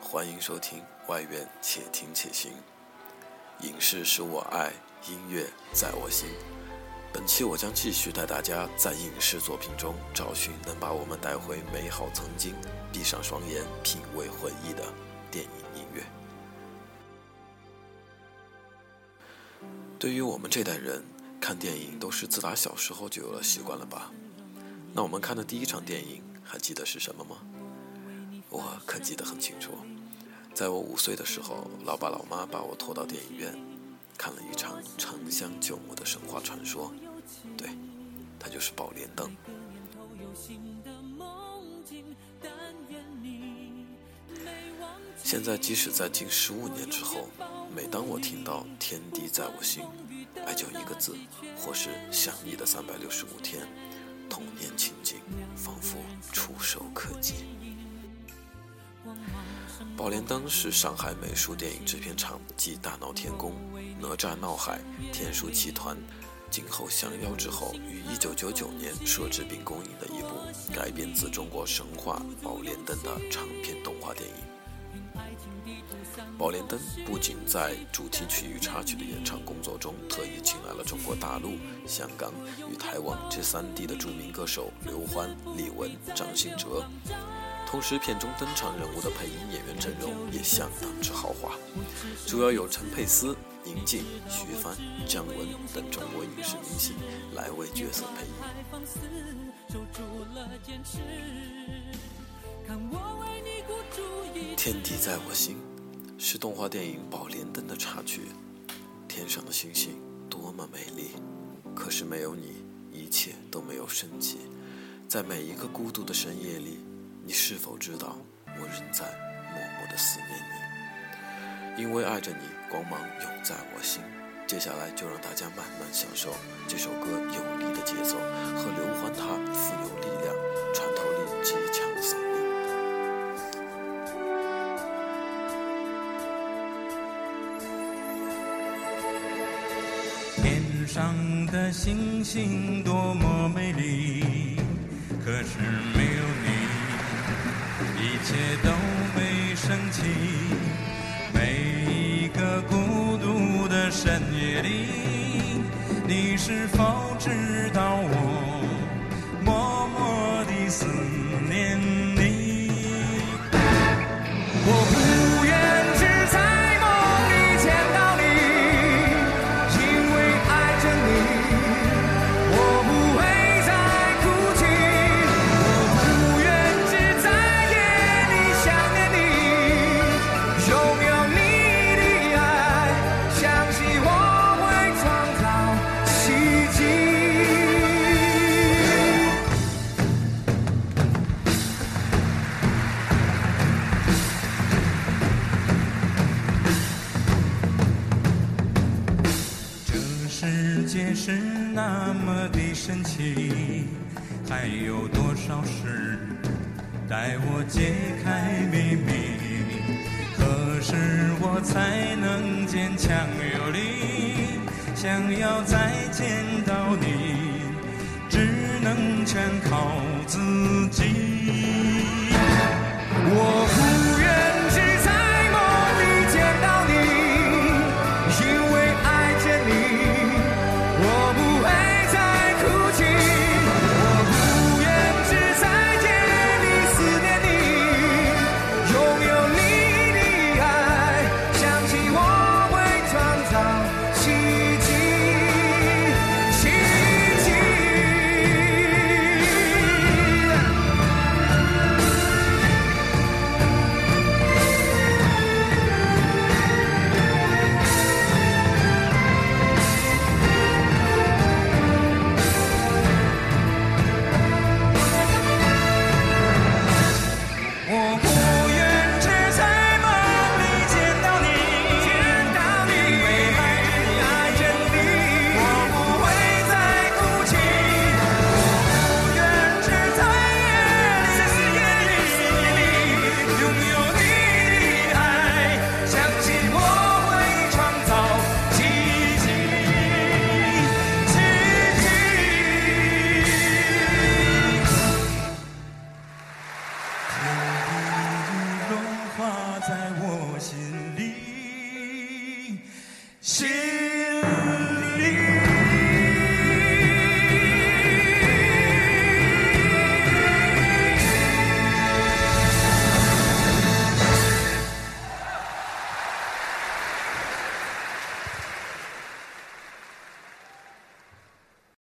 欢迎收听外院且听且行。影视是我爱，音乐在我心。本期我将继续带大家在影视作品中找寻能把我们带回美好曾经，闭上双眼品味回忆的电影音乐。对于我们这代人，看电影都是自打小时候就有了习惯了吧？那我们看的第一场电影还记得是什么吗？我可记得很清楚，在我五岁的时候，老爸老妈把我拖到电影院，看了一场沉香救母的神话传说。对，它就是《宝莲灯》。现在，即使在近十五年之后，每当我听到“天地在我心”，爱就一个字，或是想你的三百六十五天，童年情景仿佛触手可及。《宝莲灯》是上海美术电影制片厂继《大闹天宫》《哪吒闹海》《天书奇团》《今后降妖》之后，于1999年摄制并公映的一部改编自中国神话《宝莲灯》的长篇动画电影。《宝莲灯》不仅在主题曲与插曲的演唱工作中特意请来了中国大陆、香港与台湾这三地的著名歌手刘欢、李玟、张信哲。同时，片中登场人物的配音演员阵容也相当之豪华，主要有陈佩斯、宁静、徐帆、姜文等中国影视明星来为角色配音。天地在我心，是动画电影《宝莲灯》的插曲。天上的星星多么美丽，可是没有你，一切都没有生机。在每一个孤独的深夜里。你是否知道，我仍在默默的思念你？因为爱着你，光芒永在我心。接下来就让大家慢慢享受这首歌有力的节奏和刘欢他富有力量、穿透力极强的嗓音。天上的星星多么美丽，可是没。一切都没升起，每一个孤独的深夜里，你是是那么的神奇，还有多少事待我揭开秘密？何时我才能坚强有力？想要再见到你，只能全靠自己。在我心里，心